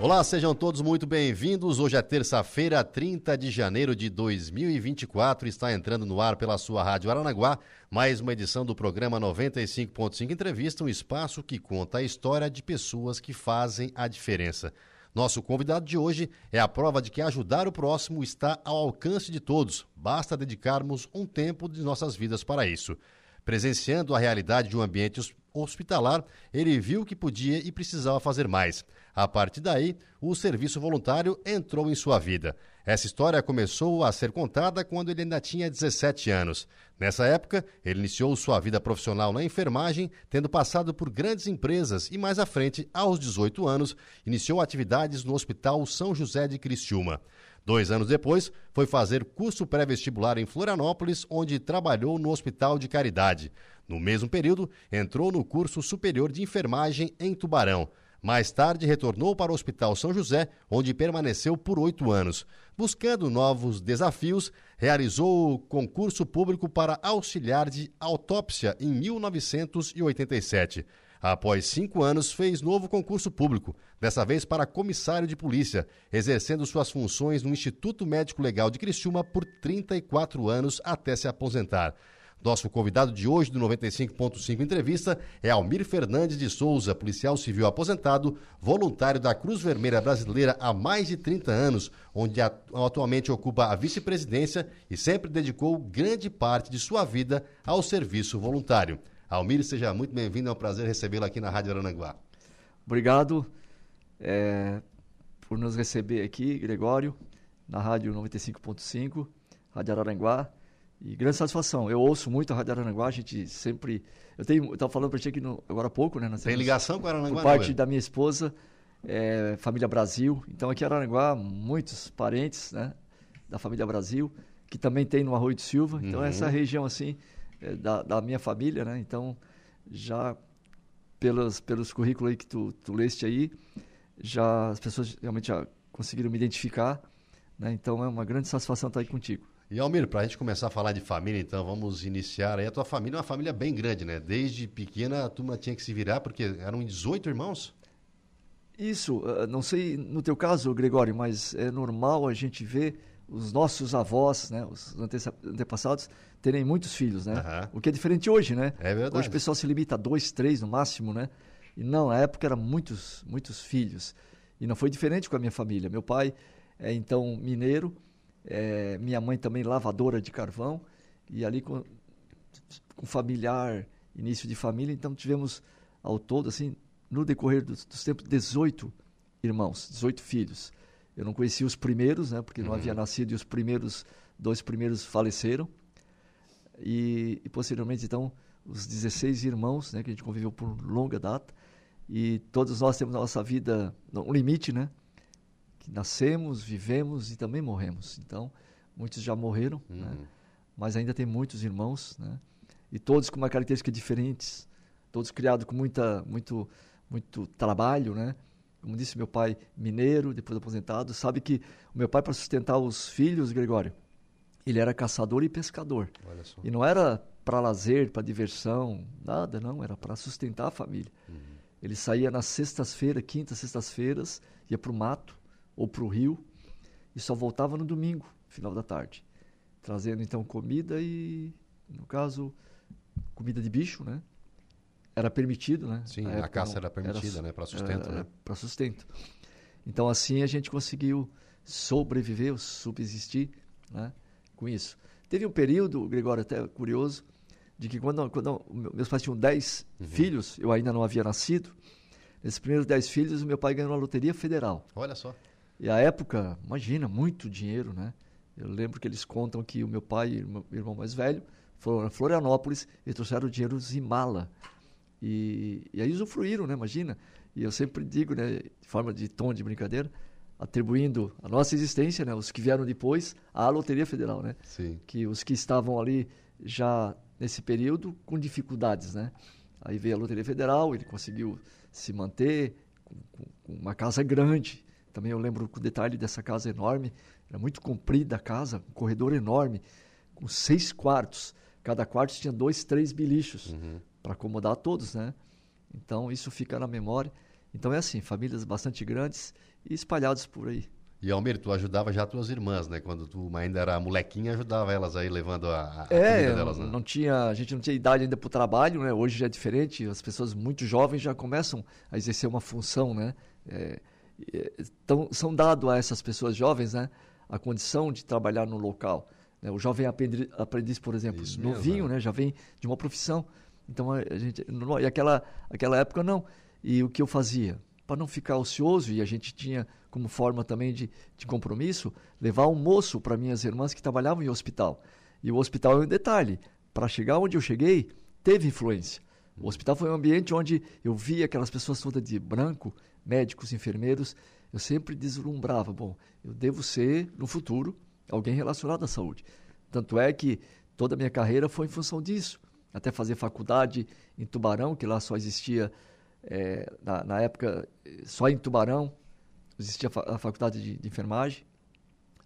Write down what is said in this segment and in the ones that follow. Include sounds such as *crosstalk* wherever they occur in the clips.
Olá, sejam todos muito bem-vindos. Hoje é terça-feira, 30 de janeiro de 2024. Está entrando no ar pela sua Rádio Aranaguá mais uma edição do programa 95.5 Entrevista, um espaço que conta a história de pessoas que fazem a diferença. Nosso convidado de hoje é a prova de que ajudar o próximo está ao alcance de todos. Basta dedicarmos um tempo de nossas vidas para isso. Presenciando a realidade de um ambiente hospitalar, ele viu que podia e precisava fazer mais. A partir daí, o serviço voluntário entrou em sua vida. Essa história começou a ser contada quando ele ainda tinha 17 anos. Nessa época, ele iniciou sua vida profissional na enfermagem, tendo passado por grandes empresas e mais à frente, aos 18 anos, iniciou atividades no Hospital São José de Criciúma. Dois anos depois, foi fazer curso pré-vestibular em Florianópolis, onde trabalhou no Hospital de Caridade. No mesmo período, entrou no curso superior de enfermagem em Tubarão. Mais tarde, retornou para o Hospital São José, onde permaneceu por oito anos. Buscando novos desafios, realizou o concurso público para auxiliar de autópsia em 1987. Após cinco anos, fez novo concurso público, dessa vez para comissário de polícia, exercendo suas funções no Instituto Médico Legal de Criciúma por 34 anos até se aposentar. Nosso convidado de hoje do 95.5 Entrevista é Almir Fernandes de Souza, policial civil aposentado, voluntário da Cruz Vermelha Brasileira há mais de 30 anos, onde atualmente ocupa a vice-presidência e sempre dedicou grande parte de sua vida ao serviço voluntário. Almir, seja muito bem-vindo, é um prazer recebê-lo aqui na Rádio Arananguá. Obrigado é, por nos receber aqui, Gregório, na Rádio 95.5, Rádio Araranguá. E grande satisfação. Eu ouço muito a Rádio Arananguá, a gente sempre. Eu tenho, estava falando para ti aqui no, agora há pouco, né? Tem ligação com Arananguá? Por parte da minha esposa, é, família Brasil. Então aqui em Arananguá, muitos parentes, né? Da família Brasil, que também tem no Arroio de Silva. Então uhum. essa região assim é, da, da minha família, né? Então já pelos pelos currículos aí que tu, tu leste aí, já as pessoas realmente já conseguiram me identificar, né? Então é uma grande satisfação estar aí contigo. E Almir, para a gente começar a falar de família, então, vamos iniciar aí. A tua família é uma família bem grande, né? Desde pequena a turma tinha que se virar, porque eram 18 irmãos? Isso, uh, não sei no teu caso, Gregório, mas é normal a gente ver os nossos avós, né, os antepassados, terem muitos filhos, né? Uhum. O que é diferente hoje, né? É verdade. Hoje o pessoal se limita a dois, três no máximo, né? E não, na época eram muitos, muitos filhos. E não foi diferente com a minha família. Meu pai é então mineiro, é, minha mãe também lavadora de carvão, e ali com, com familiar, início de família, então tivemos ao todo, assim, no decorrer dos, dos tempos, 18 irmãos, 18 filhos. Eu não conhecia os primeiros, né, porque não havia uhum. nascido, e os primeiros, dois primeiros faleceram. E, e, posteriormente, então, os 16 irmãos, né, que a gente conviveu por longa data, e todos nós temos a nossa vida, um limite, né? Nascemos, vivemos e também morremos. Então, muitos já morreram, uhum. né? mas ainda tem muitos irmãos, né? e todos com uma característica diferentes, todos criados com muita, muito, muito trabalho, né? Como disse meu pai, mineiro, depois aposentado, sabe que o meu pai para sustentar os filhos, Gregório, ele era caçador e pescador. E não era para lazer, para diversão, nada, não, era para sustentar a família. Uhum. Ele saía nas sextas-feiras, quintas, sextas-feiras, ia para o mato, ou para o rio e só voltava no domingo, final da tarde, trazendo então comida e, no caso, comida de bicho, né? Era permitido, né? Sim, a, a caça era permitida, era, né? Para sustento, era, né? Para sustento. Então assim a gente conseguiu sobreviver, subsistir, né? Com isso. Teve um período, Gregório, até curioso, de que quando, quando meus pais tinham 10 uhum. filhos, eu ainda não havia nascido. Nesses primeiros 10 filhos, o meu pai ganhou a loteria federal. Olha só. E a época, imagina, muito dinheiro, né? Eu lembro que eles contam que o meu pai e o meu irmão mais velho foram a Florianópolis e trouxeram dinheiro de mala. E, e aí usufruíram, né? Imagina. E eu sempre digo, né, de forma de tom de brincadeira, atribuindo a nossa existência, né, os que vieram depois, à Loteria Federal, né? Sim. Que os que estavam ali já nesse período com dificuldades, né? Aí veio a Loteria Federal, ele conseguiu se manter com, com uma casa grande. Também eu lembro com o detalhe dessa casa enorme, era muito comprida a casa, um corredor enorme, com seis quartos. Cada quarto tinha dois, três bilichos uhum. para acomodar todos, né? Então isso fica na memória. Então é assim, famílias bastante grandes e espalhados por aí. E Almir, tu ajudava já tuas irmãs, né? Quando tu ainda era molequinha, ajudava elas aí levando a, a é, comida delas, né? Não tinha, a gente não tinha idade ainda para o trabalho, né? Hoje já é diferente, as pessoas muito jovens já começam a exercer uma função, né? É, então, são dados a essas pessoas jovens, né? A condição de trabalhar no local. Né? O jovem aprendiz, aprendiz por exemplo, Isso novinho, mesmo, né? Já vem de uma profissão. Então, a gente, e aquela, aquela época não. E o que eu fazia? para não ficar ocioso, e a gente tinha como forma também de, de compromisso, levar almoço para minhas irmãs que trabalhavam em hospital. E o hospital é um detalhe. Para chegar onde eu cheguei, teve influência. O hospital foi um ambiente onde eu via aquelas pessoas todas de branco, médicos, enfermeiros. Eu sempre deslumbrava, bom, eu devo ser, no futuro, alguém relacionado à saúde. Tanto é que toda a minha carreira foi em função disso. Até fazer faculdade em Tubarão, que lá só existia é, na, na, época, só em Tubarão existia a faculdade de, de enfermagem.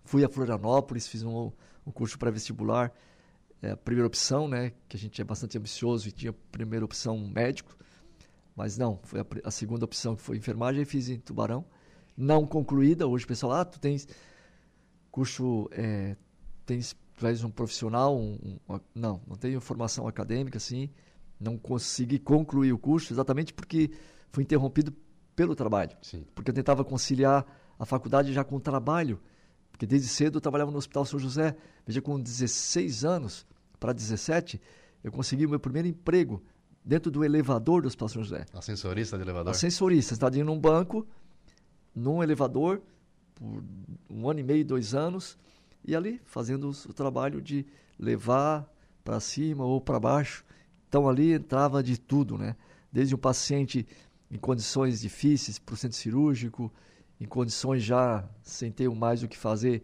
Fui a Florianópolis, fiz um, um curso pré-vestibular, é, primeira opção, né, que a gente é bastante ambicioso e tinha primeira opção médico, mas não, foi a, a segunda opção que foi enfermagem e fiz em Tubarão. Não concluída, hoje o pessoal, ah, tu tens curso, é, tens, tu és um profissional, um, um, não, não tenho formação acadêmica, assim, não consegui concluir o curso exatamente porque fui interrompido pelo trabalho. Sim. Porque eu tentava conciliar a faculdade já com o trabalho. Porque desde cedo eu trabalhava no Hospital São José. Veja, com 16 anos para 17, eu consegui o meu primeiro emprego dentro do elevador do Hospital São José. Ascensorista de elevador? Ascensorista. Estava num banco, num elevador, por um ano e meio, dois anos, e ali fazendo o trabalho de levar para cima ou para baixo então ali entrava de tudo, né? Desde um paciente em condições difíceis para o centro cirúrgico, em condições já sem ter mais o que fazer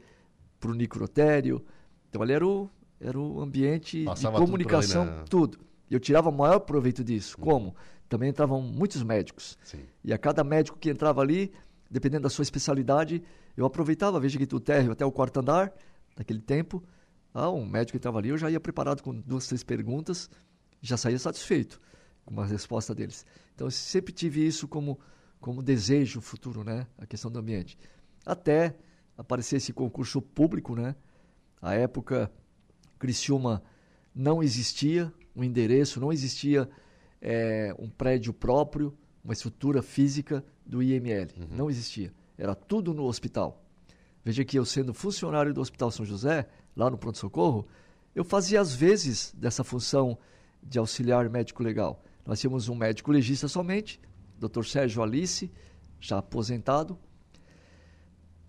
para o necrotério. Então ali era o, era o ambiente Passava de comunicação, tudo, eu tirava o maior proveito disso. Hum. Como? Também entravam muitos médicos. Sim. E a cada médico que entrava ali, dependendo da sua especialidade, eu aproveitava, veja que do térreo até o quarto andar, naquele tempo, ah, um médico que entrava ali, eu já ia preparado com duas, três perguntas já saía satisfeito com a resposta deles. Então, eu sempre tive isso como, como desejo futuro, né? A questão do ambiente. Até aparecer esse concurso público, né? A época, Criciúma não existia um endereço, não existia é, um prédio próprio, uma estrutura física do IML. Uhum. Não existia. Era tudo no hospital. Veja que eu sendo funcionário do Hospital São José, lá no pronto-socorro, eu fazia às vezes dessa função de auxiliar médico legal. Nós tínhamos um médico legista somente, Dr. Sérgio Alice, já aposentado.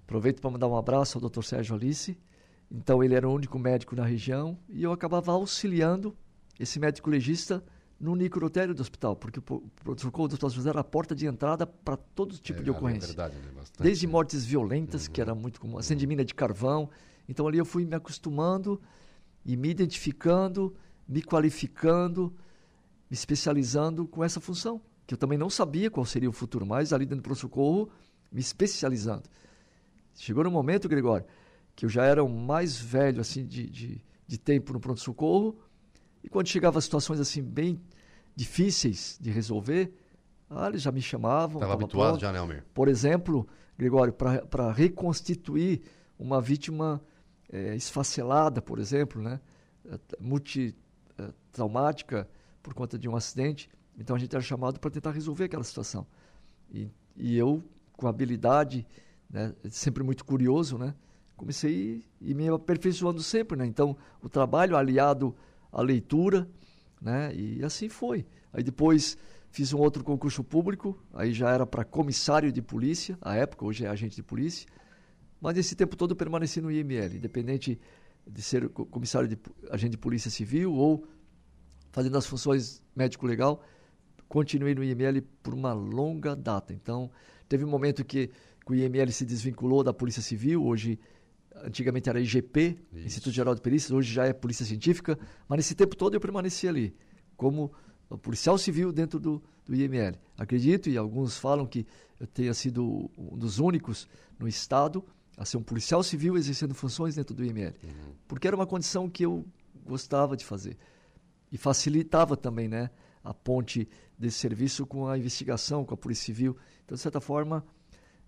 Aproveito para mandar um abraço ao Dr. Sérgio Alice. Então ele era o único médico na região e eu acabava auxiliando esse médico legista no necrotério do hospital, porque o pronto-socorro do hospital José era a porta de entrada para todo tipo é, de ocorrência. É verdade, né? Bastante, Desde né? mortes violentas, uhum. que era muito comum, acende mina de carvão. Então ali eu fui me acostumando e me identificando me qualificando, me especializando com essa função, que eu também não sabia qual seria o futuro, mas ali dentro do pronto-socorro, me especializando. Chegou no momento, Gregório, que eu já era o mais velho assim de, de, de tempo no pronto-socorro, e quando chegava situações assim bem difíceis de resolver, ah, eles já me chamavam. Estava habituado pronto. já, né, Almir? Por exemplo, Gregório, para reconstituir uma vítima é, esfacelada, por exemplo, né? eh, traumática por conta de um acidente. Então a gente era chamado para tentar resolver aquela situação. E, e eu, com habilidade, né, sempre muito curioso, né, comecei e me aperfeiçoando sempre. Né? Então o trabalho aliado à leitura, né, e assim foi. Aí depois fiz um outro concurso público, aí já era para comissário de polícia, à época, hoje é agente de polícia. Mas esse tempo todo eu permaneci no IML, independente de ser comissário de agente de polícia civil ou fazendo as funções médico-legal, continuei no IML por uma longa data. Então, teve um momento que, que o IML se desvinculou da Polícia Civil, hoje antigamente era IGP, Isso. Instituto Geral de Perícias, hoje já é Polícia Científica, mas nesse tempo todo eu permaneci ali, como policial civil dentro do, do IML. Acredito, e alguns falam que eu tenha sido um dos únicos no Estado a ser um policial civil exercendo funções dentro do IML, uhum. porque era uma condição que eu gostava de fazer e facilitava também, né, a ponte desse serviço com a investigação, com a Polícia Civil. Então, de certa forma,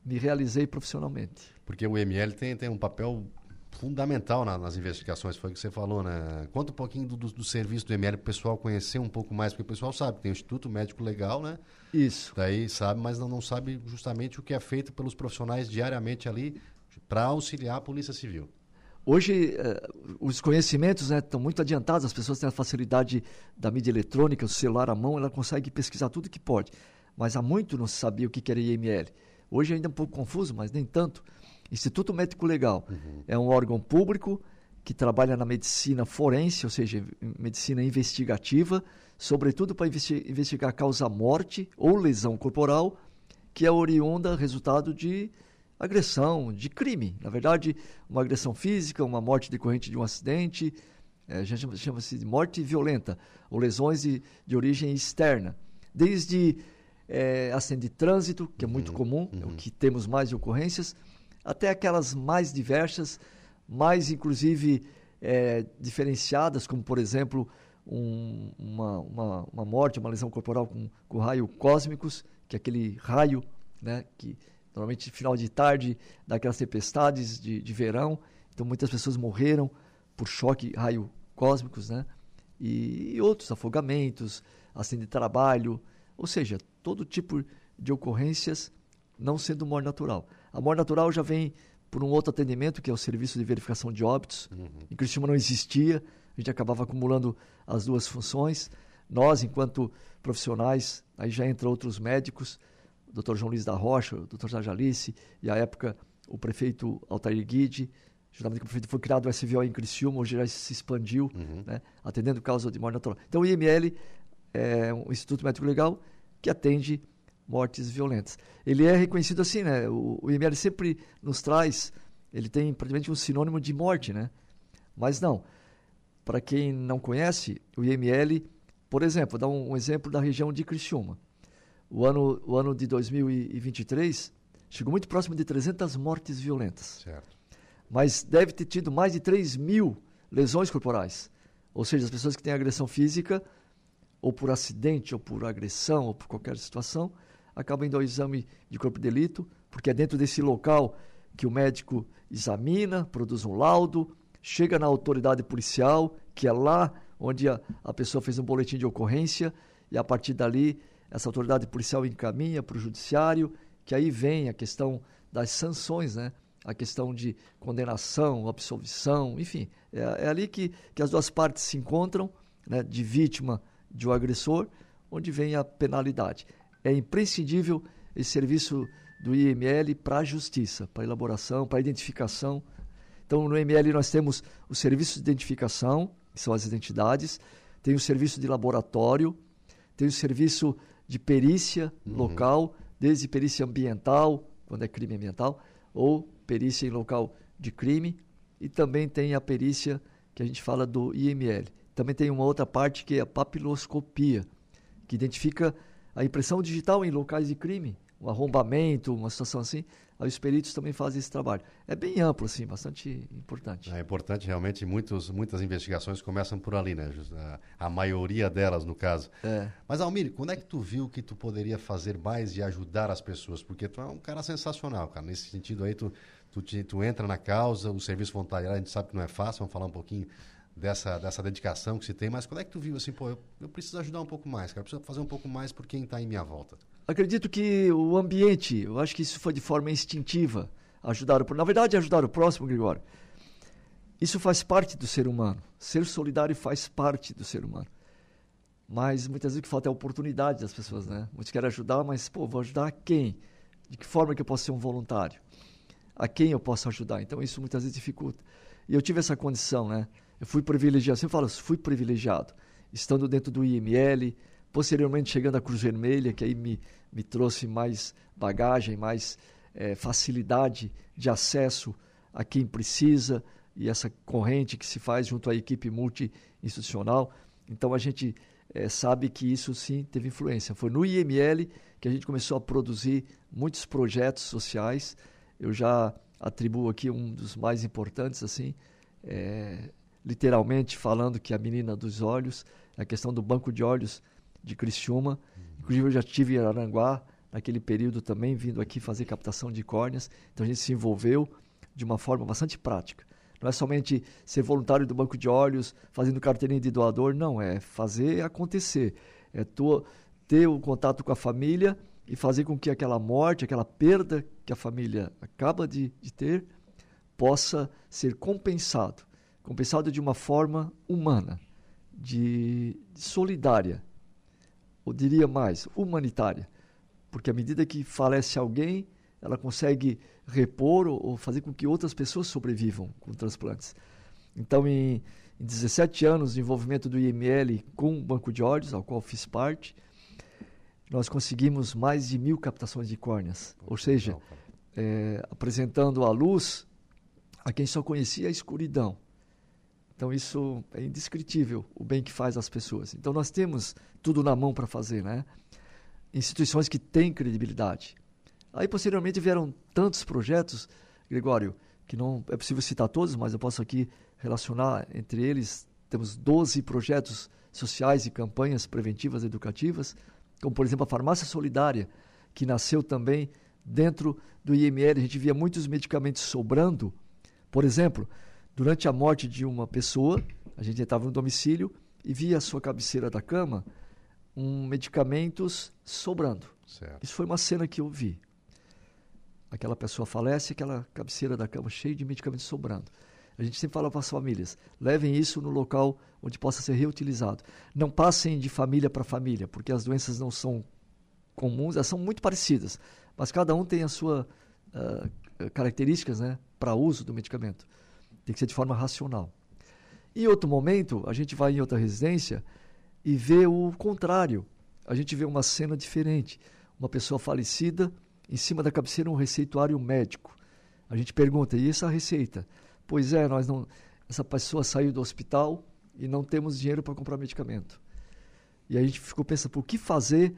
me realizei profissionalmente. Porque o IML tem, tem um papel fundamental na, nas investigações, foi o que você falou, né? Conta um pouquinho do, do, do serviço do IML para o pessoal conhecer um pouco mais, porque o pessoal sabe que tem o Instituto Médico Legal, né? Isso. Daí sabe, mas não, não sabe justamente o que é feito pelos profissionais diariamente ali para auxiliar a Polícia Civil. Hoje, eh, os conhecimentos né, estão muito adiantados, as pessoas têm a facilidade da mídia eletrônica, o celular à mão, ela consegue pesquisar tudo que pode. Mas há muito não se sabia o que era IML. Hoje ainda é um pouco confuso, mas nem tanto. Instituto Médico Legal uhum. é um órgão público que trabalha na medicina forense, ou seja, medicina investigativa, sobretudo para investigar a causa morte ou lesão corporal, que é oriunda resultado de agressão, de crime. Na verdade, uma agressão física, uma morte decorrente de um acidente, é, chama-se de morte violenta, ou lesões de, de origem externa. Desde é, acidente de trânsito, que é muito uhum, comum, uhum. é o uhum. que temos mais ocorrências, até aquelas mais diversas, mais inclusive é, diferenciadas, como por exemplo um, uma, uma, uma, morte, uma lesão corporal com, com raio cósmicos, que é aquele raio né, que normalmente final de tarde, daquelas tempestades de, de verão. Então muitas pessoas morreram por choque raio cósmicos, né? E, e outros afogamentos, acidente de trabalho, ou seja, todo tipo de ocorrências não sendo morte natural. A morte natural já vem por um outro atendimento, que é o serviço de verificação de óbitos. Uhum. Em Cristina não existia, a gente acabava acumulando as duas funções. Nós, enquanto profissionais, aí já entram outros médicos, o Dr. João Luiz da Rocha, o Dr. Jorge Alice, e à época o prefeito Altair Guide, juntamente com o prefeito, foi criado o SVO em Criciúma, hoje já se expandiu, uhum. né, atendendo causa de morte natural. Então o IML é um Instituto Médico Legal que atende mortes violentas. Ele é reconhecido assim, né? O, o IML sempre nos traz, ele tem praticamente um sinônimo de morte, né? Mas não. Para quem não conhece, o IML, por exemplo, dá um, um exemplo da região de Criciúma o ano, o ano de 2023 chegou muito próximo de 300 mortes violentas. Certo. Mas deve ter tido mais de 3 mil lesões corporais. Ou seja, as pessoas que têm agressão física, ou por acidente, ou por agressão, ou por qualquer situação, acabam indo ao exame de corpo de delito, porque é dentro desse local que o médico examina, produz um laudo, chega na autoridade policial, que é lá onde a, a pessoa fez um boletim de ocorrência, e a partir dali essa autoridade policial encaminha para o judiciário, que aí vem a questão das sanções, né? a questão de condenação, absolvição, enfim, é, é ali que, que as duas partes se encontram, né? de vítima de um agressor, onde vem a penalidade. É imprescindível esse serviço do IML para a justiça, para a elaboração, para a identificação. Então, no IML nós temos o serviço de identificação, que são as identidades, tem o serviço de laboratório, tem o serviço de perícia uhum. local, desde perícia ambiental, quando é crime ambiental, ou perícia em local de crime, e também tem a perícia que a gente fala do IML. Também tem uma outra parte que é a papiloscopia, que identifica a impressão digital em locais de crime, um arrombamento, uma situação assim, Aí os peritos também fazem esse trabalho. É bem amplo, assim, bastante importante. É importante, realmente, muitos, muitas investigações começam por ali, né? A, a maioria delas, no caso. É. Mas, Almir, quando é que tu viu que tu poderia fazer mais e ajudar as pessoas? Porque tu é um cara sensacional, cara. Nesse sentido aí, tu, tu, te, tu entra na causa, o serviço voluntário, a gente sabe que não é fácil, vamos falar um pouquinho dessa, dessa dedicação que se tem, mas quando é que tu viu assim, pô, eu, eu preciso ajudar um pouco mais, cara, eu preciso fazer um pouco mais por quem está em minha volta? Acredito que o ambiente, eu acho que isso foi de forma instintiva, ajudar o Na verdade, ajudar o próximo, Gregório. Isso faz parte do ser humano. Ser solidário faz parte do ser humano. Mas muitas vezes o que falta é a oportunidade das pessoas, né? Muitos querem ajudar, mas, pô, vou ajudar quem? De que forma que eu posso ser um voluntário? A quem eu posso ajudar? Então, isso muitas vezes dificulta. E eu tive essa condição, né? Eu fui privilegiado, sempre falo, fui privilegiado, estando dentro do IML, posteriormente chegando à Cruz Vermelha, que aí me, me trouxe mais bagagem, mais é, facilidade de acesso a quem precisa e essa corrente que se faz junto à equipe multi-institucional. Então a gente é, sabe que isso sim teve influência. Foi no IML que a gente começou a produzir muitos projetos sociais. Eu já atribuo aqui um dos mais importantes, assim, é, literalmente falando que a menina dos olhos, a questão do banco de olhos de Criciúma. Inclusive eu já tive em Aranguá naquele período também, vindo aqui fazer captação de córneas. Então a gente se envolveu de uma forma bastante prática. Não é somente ser voluntário do banco de olhos, fazendo carteirinha de doador, não, é fazer acontecer. É tua, ter o contato com a família e fazer com que aquela morte, aquela perda que a família acaba de, de ter, possa ser compensado. Compensado de uma forma humana, de, de solidária, ou diria mais, humanitária. Porque à medida que falece alguém, ela consegue repor ou, ou fazer com que outras pessoas sobrevivam com transplantes. Então, em, em 17 anos de envolvimento do IML com o Banco de Olhos, ao qual fiz parte, nós conseguimos mais de mil captações de córneas. Ou seja, é, apresentando a luz a quem só conhecia a escuridão. Então isso é indescritível, o bem que faz às pessoas. Então nós temos tudo na mão para fazer, né? Instituições que têm credibilidade. Aí posteriormente vieram tantos projetos, Gregório, que não é possível citar todos, mas eu posso aqui relacionar entre eles. Temos 12 projetos sociais e campanhas preventivas educativas, como por exemplo a farmácia solidária, que nasceu também dentro do IML. A gente via muitos medicamentos sobrando. Por exemplo, durante a morte de uma pessoa, a gente estava no domicílio e via a sua cabeceira da cama um medicamentos sobrando. Certo. Isso foi uma cena que eu vi. Aquela pessoa falece, aquela cabeceira da cama cheia de medicamentos sobrando. A gente sempre fala para as famílias: levem isso no local onde possa ser reutilizado. Não passem de família para família, porque as doenças não são comuns, elas são muito parecidas, mas cada um tem as suas uh, características né, para uso do medicamento. Tem que ser de forma racional. Em outro momento, a gente vai em outra residência e vê o contrário. A gente vê uma cena diferente. Uma pessoa falecida, em cima da cabeceira um receituário médico. A gente pergunta, e essa receita? Pois é, nós não. Essa pessoa saiu do hospital e não temos dinheiro para comprar medicamento. E a gente ficou pensando, o que fazer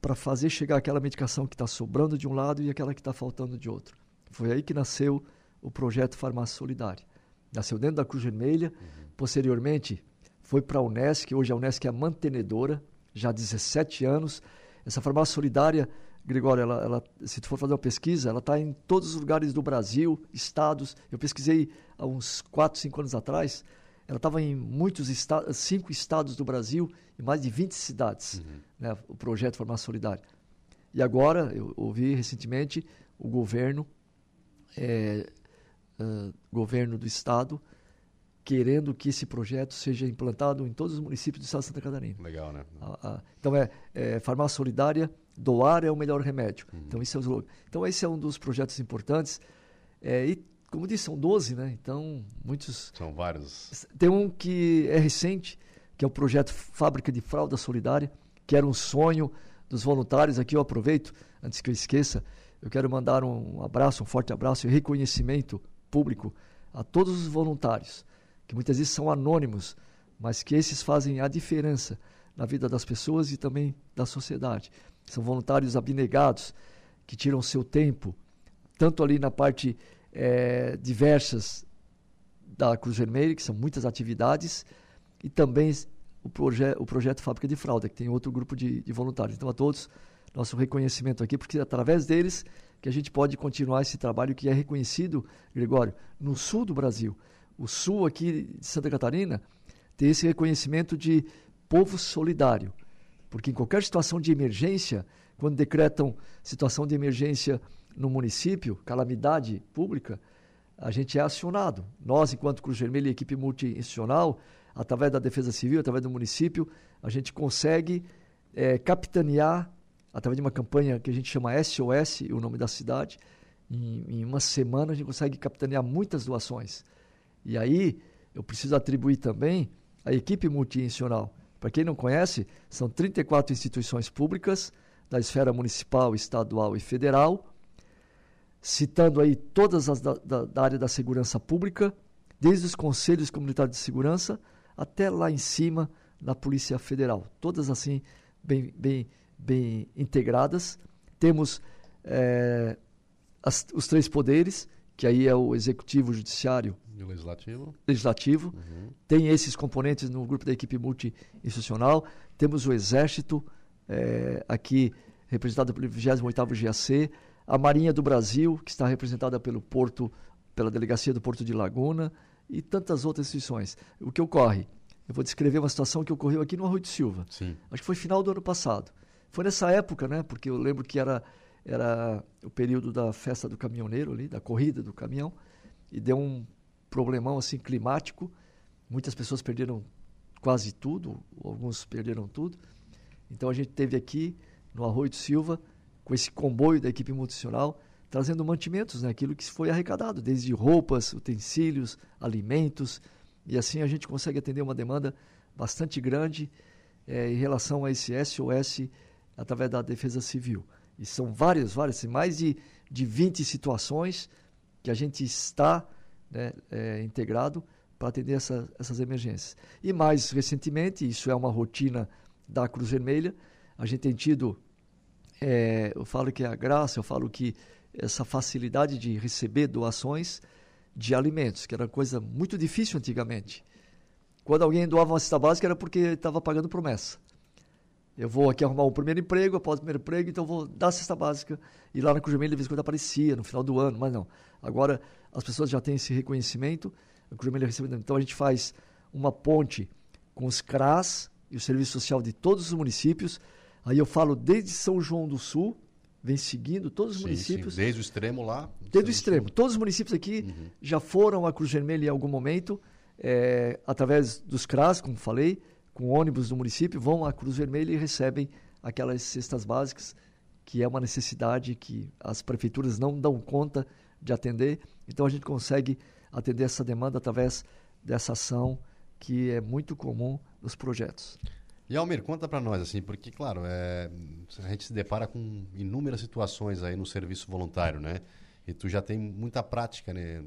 para fazer chegar aquela medicação que está sobrando de um lado e aquela que está faltando de outro? Foi aí que nasceu o projeto Farmácia Solidária. Nasceu dentro da Cruz Vermelha, uhum. posteriormente foi para a Unesc, hoje a Unesc é a mantenedora, já há 17 anos. Essa farmácia solidária Gregório, ela, ela, se tu for fazer uma pesquisa, ela está em todos os lugares do Brasil, estados. Eu pesquisei há uns 4, 5 anos atrás. Ela estava em muitos estados, cinco estados do Brasil e mais de 20 cidades, uhum. né, o projeto Farmácia Solidária. E agora, eu ouvi recentemente o governo, é, uh, governo do estado, querendo que esse projeto seja implantado em todos os municípios do estado de Santa Catarina. Legal, né? então é, é farmácia solidária, doar é o melhor remédio. Uhum. Então esse é o Então esse é um dos projetos importantes. É, e como disse, são 12, né? Então muitos. São vários. Tem um que é recente, que é o projeto Fábrica de Fralda Solidária, que era um sonho dos voluntários. Aqui eu aproveito, antes que eu esqueça, eu quero mandar um abraço, um forte abraço e reconhecimento público a todos os voluntários que muitas vezes são anônimos, mas que esses fazem a diferença na vida das pessoas e também da sociedade. São voluntários abnegados que tiram seu tempo, tanto ali na parte é, diversas da Cruz Vermelha, que são muitas atividades, e também o, proje o projeto Fábrica de Fralda, que tem outro grupo de, de voluntários. Então, a todos, nosso reconhecimento aqui, porque através deles que a gente pode continuar esse trabalho que é reconhecido, Gregório, no sul do Brasil o sul aqui de Santa Catarina tem esse reconhecimento de povo solidário. Porque em qualquer situação de emergência, quando decretam situação de emergência no município, calamidade pública, a gente é acionado. Nós, enquanto Cruz Vermelha e equipe multi-institucional, através da Defesa Civil, através do município, a gente consegue é, capitanear, através de uma campanha que a gente chama SOS, o nome da cidade, em, em uma semana a gente consegue capitanear muitas doações. E aí eu preciso atribuir também a equipe multiinstitucional. Para quem não conhece, são 34 instituições públicas da esfera municipal, estadual e federal, citando aí todas as da, da, da área da segurança pública, desde os conselhos comunitários de segurança até lá em cima na Polícia Federal. Todas assim, bem, bem, bem integradas. Temos é, as, os três poderes, que aí é o Executivo, o Judiciário e o Legislativo. Legislativo. Uhum. Tem esses componentes no grupo da equipe multi-institucional. Temos o Exército, é, aqui representado pelo 28º GAC. A Marinha do Brasil, que está representada pelo Porto, pela Delegacia do Porto de Laguna e tantas outras instituições. O que ocorre? Eu vou descrever uma situação que ocorreu aqui no Arroio de Silva. Sim. Acho que foi final do ano passado. Foi nessa época, né? Porque eu lembro que era, era o período da festa do caminhoneiro ali, da corrida do caminhão, e deu um problemão assim climático. Muitas pessoas perderam quase tudo, alguns perderam tudo. Então a gente teve aqui no Arroio de Silva, com esse comboio da equipe multinacional, trazendo mantimentos, né? aquilo que foi arrecadado, desde roupas, utensílios, alimentos, e assim a gente consegue atender uma demanda bastante grande é, em relação a esse SOS através da Defesa Civil. E são várias, várias, mais de, de 20 situações que a gente está né, é, integrado para atender essa, essas emergências. E mais recentemente, isso é uma rotina da Cruz Vermelha, a gente tem tido, é, eu falo que é a graça, eu falo que essa facilidade de receber doações, de alimentos, que era coisa muito difícil antigamente. Quando alguém doava uma cesta básica era porque estava pagando promessa. Eu vou aqui arrumar o primeiro emprego, após o primeiro emprego, então vou dar a cesta básica. E lá na Cruz Vermelha, de vez em quando aparecia, no final do ano, mas não. Agora as pessoas já têm esse reconhecimento, a Cruz Vermelha recebe. Então a gente faz uma ponte com os CRAS e o Serviço Social de todos os municípios. Aí eu falo desde São João do Sul, vem seguindo todos os sim, municípios. Sim. Desde o extremo lá? Desde o extremo. Todos os municípios aqui uhum. já foram à Cruz Vermelha em algum momento, é, através dos CRAS, como falei, com ônibus do município, vão à Cruz Vermelha e recebem aquelas cestas básicas, que é uma necessidade que as prefeituras não dão conta de atender. Então a gente consegue atender essa demanda através dessa ação que é muito comum nos projetos. E Almir, conta para nós, assim, porque, claro, é, a gente se depara com inúmeras situações aí no serviço voluntário, né? E tu já tem muita prática, né?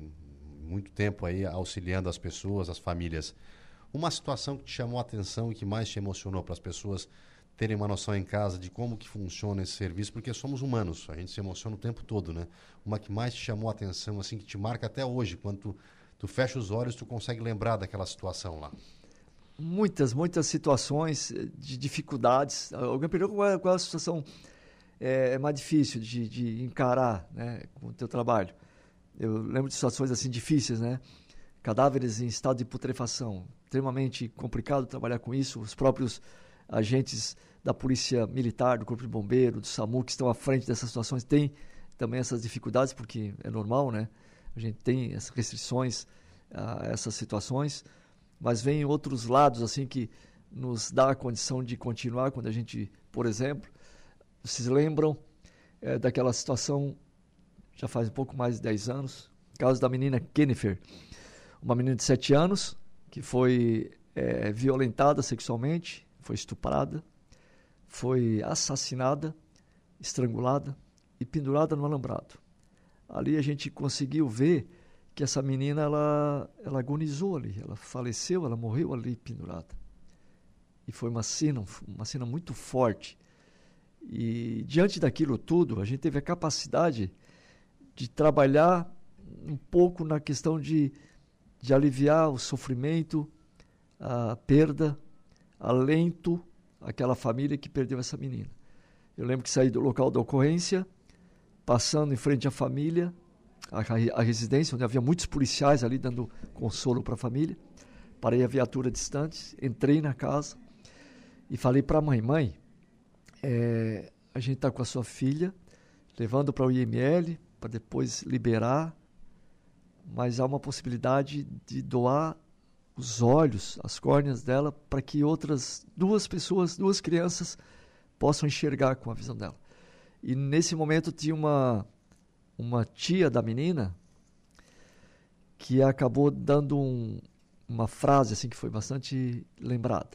Muito tempo aí auxiliando as pessoas, as famílias. Uma situação que te chamou a atenção e que mais te emocionou para as pessoas terem uma noção em casa de como que funciona esse serviço, porque somos humanos, a gente se emociona o tempo todo, né? Uma que mais te chamou a atenção, assim, que te marca até hoje, quando tu, tu fecha os olhos, tu consegue lembrar daquela situação lá muitas, muitas situações de dificuldades. Alguém perguntou qual é, qual é a situação é, mais difícil de, de encarar né, com o teu trabalho. Eu lembro de situações assim difíceis, né? Cadáveres em estado de putrefação. Extremamente complicado trabalhar com isso. Os próprios agentes da Polícia Militar, do Corpo de Bombeiro, do SAMU, que estão à frente dessas situações, têm também essas dificuldades, porque é normal, né? A gente tem essas restrições a essas situações mas vem outros lados assim que nos dá a condição de continuar quando a gente, por exemplo, vocês lembram é, daquela situação já faz um pouco mais de 10 anos, caso da menina Kennifer, uma menina de 7 anos que foi é, violentada sexualmente, foi estuprada, foi assassinada, estrangulada e pendurada no alambrado. Ali a gente conseguiu ver que essa menina ela, ela agonizou ali, ela faleceu, ela morreu ali pendurada. E foi uma cena, uma cena muito forte. E diante daquilo tudo, a gente teve a capacidade de trabalhar um pouco na questão de, de aliviar o sofrimento, a perda, alento àquela família que perdeu essa menina. Eu lembro que saí do local da ocorrência, passando em frente à família, a residência, onde havia muitos policiais ali dando consolo para a família. Parei a viatura distante, entrei na casa e falei para a mãe: Mãe, é, a gente está com a sua filha, levando para o IML para depois liberar, mas há uma possibilidade de doar os olhos, as córneas dela, para que outras duas pessoas, duas crianças, possam enxergar com a visão dela. E nesse momento tinha uma uma tia da menina que acabou dando um, uma frase assim que foi bastante lembrada.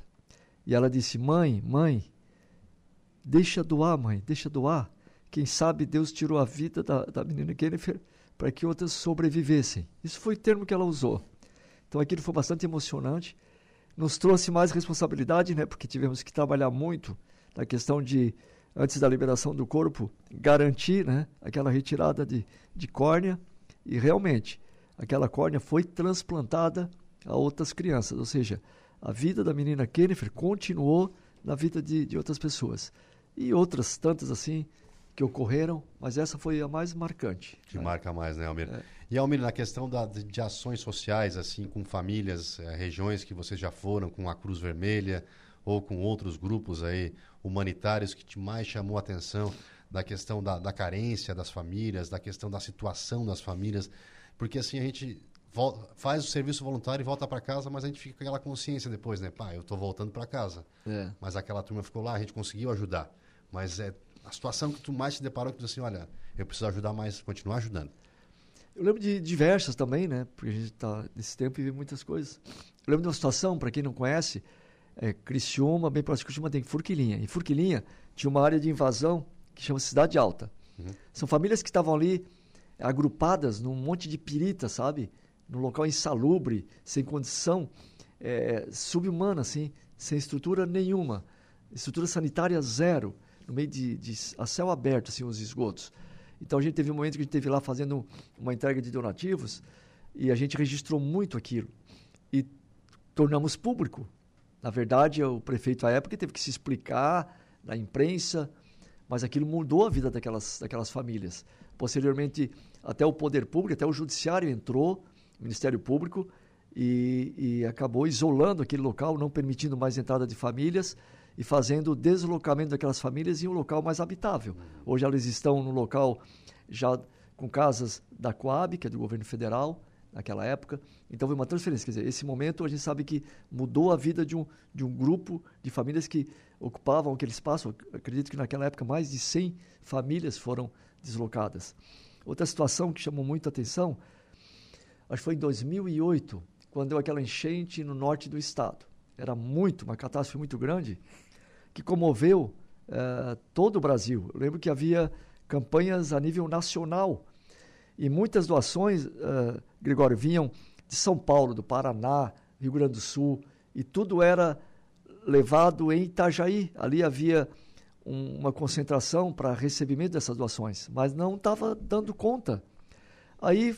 E ela disse: "Mãe, mãe, deixa doar, mãe, deixa doar, quem sabe Deus tirou a vida da, da menina Jennifer para que outras sobrevivessem. Isso foi o termo que ela usou. Então aquilo foi bastante emocionante. Nos trouxe mais responsabilidade, né? Porque tivemos que trabalhar muito na questão de, antes da liberação do corpo, garantir né, aquela retirada de, de córnea. E realmente, aquela córnea foi transplantada a outras crianças. Ou seja, a vida da menina Jennifer continuou na vida de, de outras pessoas. E outras tantas assim que ocorreram, mas essa foi a mais marcante. Que né? marca mais, né, Almir? É. E, Almir, na questão da, de ações sociais, assim, com famílias, é, regiões que vocês já foram, com a Cruz Vermelha ou com outros grupos aí humanitários que te mais chamou a atenção da questão da, da carência das famílias, da questão da situação das famílias, porque assim a gente volta, faz o serviço voluntário e volta para casa, mas a gente fica com aquela consciência depois, né? Pá, eu estou voltando para casa. É. Mas aquela turma ficou lá, a gente conseguiu ajudar. Mas é a situação que tu mais se deparou que tu assim, olha, eu preciso ajudar mais, continuar ajudando. Eu lembro de diversas também, né? Porque a gente está nesse tempo e vê muitas coisas. Eu lembro de uma situação, para quem não conhece, é, Criciúma, bem próximo de Criciúma, tem Furquilinha. Em Furquilinha tinha uma área de invasão que chama Cidade Alta. Uhum. São famílias que estavam ali agrupadas num monte de pirita, sabe? Num local insalubre, sem condição é, subhumana, assim, sem estrutura nenhuma. Estrutura sanitária zero no meio de, de a céu aberto, assim, os esgotos. Então a gente teve um momento que a gente teve lá fazendo uma entrega de donativos e a gente registrou muito aquilo e tornamos público. Na verdade, o prefeito à época teve que se explicar na imprensa, mas aquilo mudou a vida daquelas, daquelas famílias. Posteriormente, até o poder público, até o judiciário entrou, o Ministério Público, e, e acabou isolando aquele local, não permitindo mais entrada de famílias e fazendo o deslocamento daquelas famílias em um local mais habitável. Hoje elas estão no local já com casas da Coab, que é do governo federal, naquela época. Então foi uma transferência. Quer dizer, esse momento a gente sabe que mudou a vida de um, de um grupo de famílias que ocupavam aquele espaço. Eu acredito que naquela época mais de 100 famílias foram deslocadas. Outra situação que chamou muita atenção, acho que foi em 2008, quando deu aquela enchente no norte do estado. Era muito, uma catástrofe muito grande que comoveu uh, todo o Brasil. Eu lembro que havia campanhas a nível nacional e muitas doações, uh, Gregório, vinham de São Paulo, do Paraná, Rio Grande do Sul, e tudo era levado em Itajaí. Ali havia um, uma concentração para recebimento dessas doações, mas não estava dando conta. Aí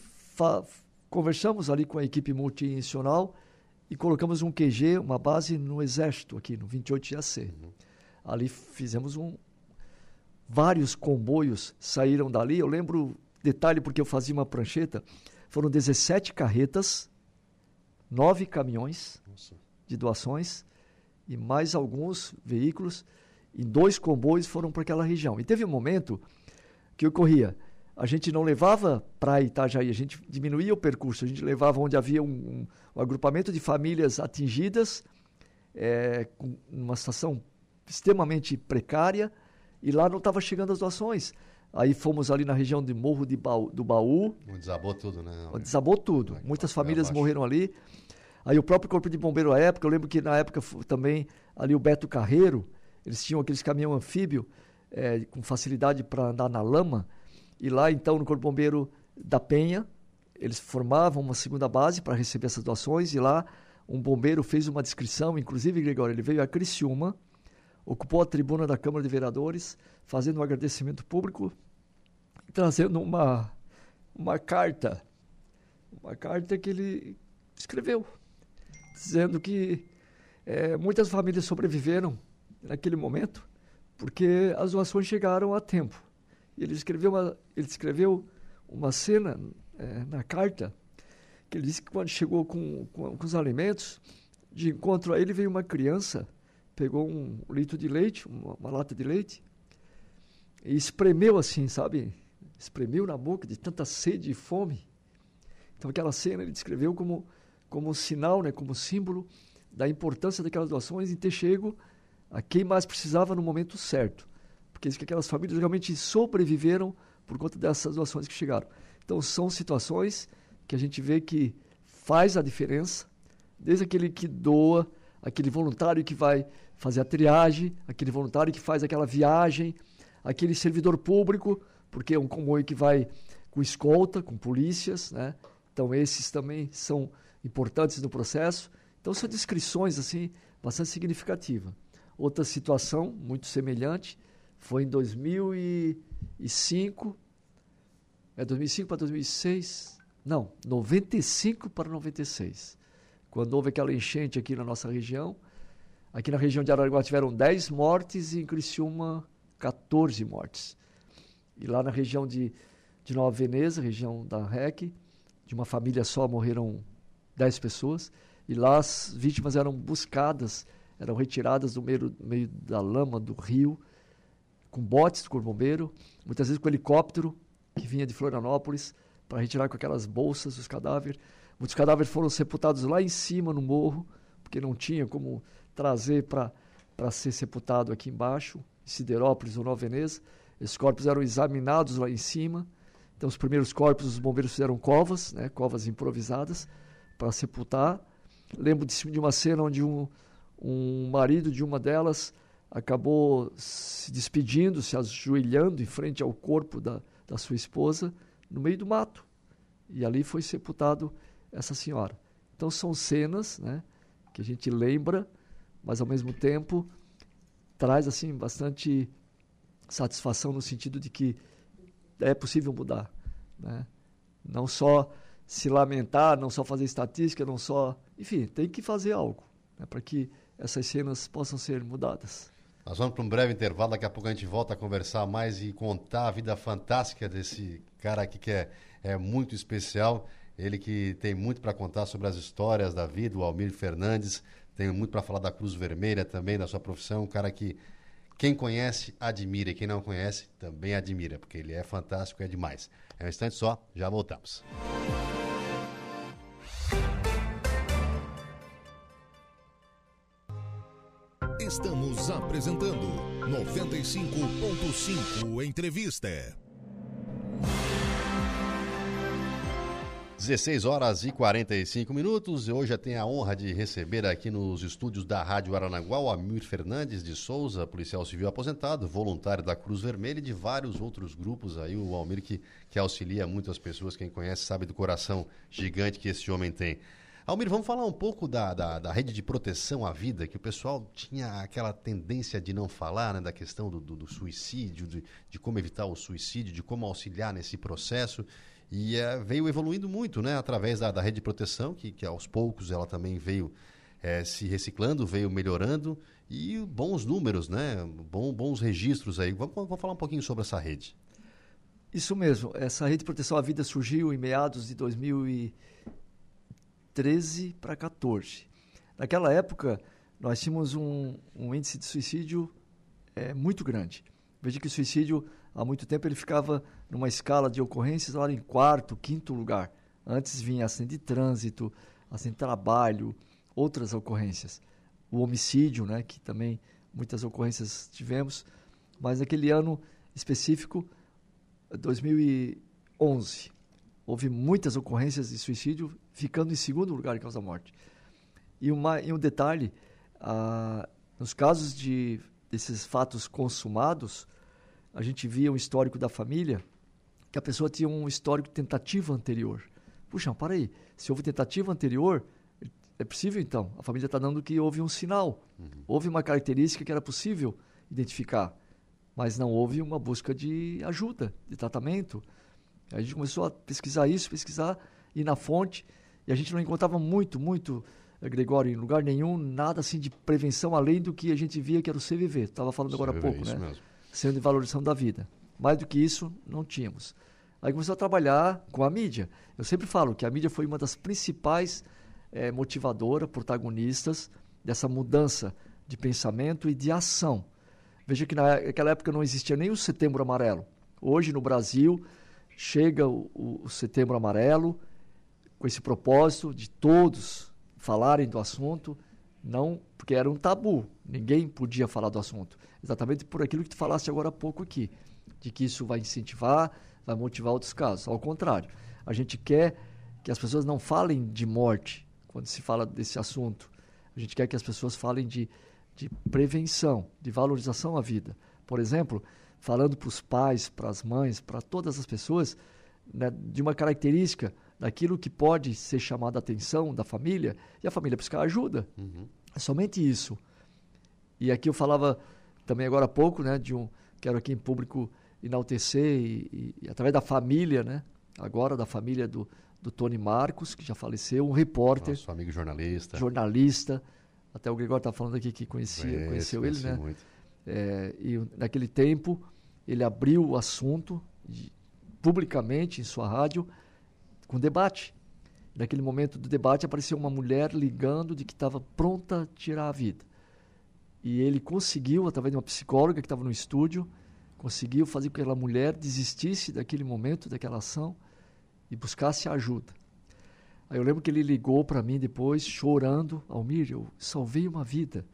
conversamos ali com a equipe multinacional e colocamos um QG, uma base no Exército, aqui no 28 IAC. Uhum. Ali fizemos um. Vários comboios saíram dali. Eu lembro, detalhe, porque eu fazia uma prancheta, foram 17 carretas, nove caminhões Nossa. de doações e mais alguns veículos, e dois comboios foram para aquela região. E teve um momento que ocorria, a gente não levava para Itajaí, a gente diminuía o percurso, a gente levava onde havia um, um, um agrupamento de famílias atingidas, é, com uma situação extremamente precária e lá não estava chegando as doações. Aí fomos ali na região de Morro de Baú, do Baú. Desabou tudo, né? Desabou tudo. Muitas famílias morreram ali. Aí o próprio Corpo de Bombeiro à época, eu lembro que na época também ali o Beto Carreiro, eles tinham aqueles caminhão anfíbio é, com facilidade para andar na lama. E lá então no Corpo de Bombeiro da Penha, eles formavam uma segunda base para receber essas doações e lá um bombeiro fez uma descrição, inclusive Gregório, ele veio a Criciúma, ocupou a tribuna da Câmara de Vereadores, fazendo um agradecimento público, trazendo uma, uma carta, uma carta que ele escreveu, dizendo que é, muitas famílias sobreviveram naquele momento porque as doações chegaram a tempo. Ele escreveu uma, ele escreveu uma cena é, na carta que ele disse que quando chegou com, com, com os alimentos, de encontro a ele veio uma criança pegou um litro de leite, uma, uma lata de leite, e espremeu assim, sabe? Espremeu na boca de tanta sede e fome. Então aquela cena ele descreveu como como sinal, né, como símbolo da importância daquelas doações em ter chego a quem mais precisava no momento certo. Porque que aquelas famílias realmente sobreviveram por conta dessas doações que chegaram. Então são situações que a gente vê que faz a diferença, desde aquele que doa, aquele voluntário que vai fazer a triagem, aquele voluntário que faz aquela viagem aquele servidor público, porque é um comboio que vai com escolta, com polícias, né? Então esses também são importantes no processo. Então são descrições assim bastante significativas. Outra situação muito semelhante foi em 2005, é 2005 para 2006, não, 95 para 96, quando houve aquela enchente aqui na nossa região. Aqui na região de Araranguá tiveram 10 mortes e em Criciúma 14 mortes. E lá na região de, de Nova Veneza, região da REC, de uma família só morreram 10 pessoas. E lá as vítimas eram buscadas eram retiradas do meio, meio da lama do rio, com botes Corpo Bombeiro, muitas vezes com helicóptero que vinha de Florianópolis para retirar com aquelas bolsas os cadáveres. Muitos cadáveres foram sepultados lá em cima no morro, porque não tinha como trazer para ser sepultado aqui embaixo, em Siderópolis ou Nova Veneza. Esses corpos eram examinados lá em cima. Então, os primeiros corpos, os bombeiros fizeram covas, né, covas improvisadas, para sepultar. Lembro de, de uma cena onde um, um marido de uma delas acabou se despedindo, se ajoelhando em frente ao corpo da, da sua esposa, no meio do mato. E ali foi sepultado essa senhora. Então são cenas né, que a gente lembra, mas ao mesmo tempo traz assim bastante satisfação no sentido de que é possível mudar. Né? Não só se lamentar, não só fazer estatística, não só. Enfim, tem que fazer algo né, para que essas cenas possam ser mudadas. Nós vamos para um breve intervalo, daqui a pouco a gente volta a conversar mais e contar a vida fantástica desse cara aqui que é, é muito especial. Ele que tem muito para contar sobre as histórias da vida, o Almir Fernandes, tem muito para falar da Cruz Vermelha também, da sua profissão, um cara que quem conhece admira e quem não conhece também admira, porque ele é fantástico, é demais. É um instante só, já voltamos. Estamos apresentando 95.5 Entrevista. 16 horas e 45 minutos. Hoje eu tenho a honra de receber aqui nos estúdios da Rádio Aranaguá o Amir Fernandes de Souza, policial civil aposentado, voluntário da Cruz Vermelha e de vários outros grupos aí. O Almir que, que auxilia muitas pessoas, quem conhece sabe do coração gigante que esse homem tem. Almir, vamos falar um pouco da, da, da, rede de proteção à vida, que o pessoal tinha aquela tendência de não falar, né, da questão do, do, do suicídio, de, de, como evitar o suicídio, de como auxiliar nesse processo. E é, veio evoluindo muito, né, através da, da rede de proteção, que, que aos poucos ela também veio é, se reciclando, veio melhorando e bons números, né, bom, bons registros aí. Vamos, vamos falar um pouquinho sobre essa rede. Isso mesmo. Essa rede de proteção à vida surgiu em meados de 2000 e 13 para 14. Naquela época, nós tínhamos um, um índice de suicídio é, muito grande. Veja que o suicídio, há muito tempo, ele ficava numa escala de ocorrências lá em quarto, quinto lugar. Antes vinha acidente de trânsito, acidente de trabalho, outras ocorrências. O homicídio, né, que também muitas ocorrências tivemos. Mas naquele ano específico, 2011, houve muitas ocorrências de suicídio, ficando em segundo lugar em causa morte. E, uma, e um detalhe, ah, nos casos de, desses fatos consumados, a gente via um histórico da família que a pessoa tinha um histórico de tentativa anterior. Puxa, para aí, se houve tentativa anterior, é possível então, a família está dando que houve um sinal, uhum. houve uma característica que era possível identificar, mas não houve uma busca de ajuda, de tratamento. A gente começou a pesquisar isso, pesquisar, ir na fonte, e a gente não encontrava muito, muito, eh, Gregório, em lugar nenhum, nada assim de prevenção, além do que a gente via que era o CVV. Estava falando CVV, agora há pouco, né? Mesmo. Sendo de valorização da vida. Mais do que isso, não tínhamos. Aí começou a trabalhar com a mídia. Eu sempre falo que a mídia foi uma das principais é, motivadoras, protagonistas dessa mudança de pensamento e de ação. Veja que naquela época não existia nem o Setembro Amarelo. Hoje, no Brasil, chega o, o, Setembro Amarelo com esse propósito de todos falarem do assunto, não porque era um tabu, ninguém podia falar do assunto. Exatamente por aquilo que tu falaste agora há pouco aqui, de que isso vai incentivar, vai motivar outros casos. Ao contrário, a gente quer que as pessoas não falem de morte quando se fala desse assunto. A gente quer que as pessoas falem de, de prevenção, de valorização à vida. Por exemplo, falando para os pais, para as mães, para todas as pessoas, né, de uma característica daquilo que pode ser chamado a atenção da família e a família buscar ajuda. Uhum. É somente isso. E aqui eu falava também agora há pouco, né, de um quero aqui em público enaltecer e, e, e através da família, né, agora da família do, do Tony Marcos, que já faleceu, um repórter, nosso amigo jornalista, jornalista, até o Gregório está falando aqui que conhecia, conheceu ele, né? Muito. É, e naquele tempo ele abriu o assunto de, publicamente em sua rádio com debate. Naquele momento do debate apareceu uma mulher ligando de que estava pronta a tirar a vida. E ele conseguiu, através de uma psicóloga que estava no estúdio, conseguiu fazer com que aquela mulher desistisse daquele momento, daquela ação e buscasse ajuda. Aí eu lembro que ele ligou para mim depois, chorando, Almir, eu salvei uma vida.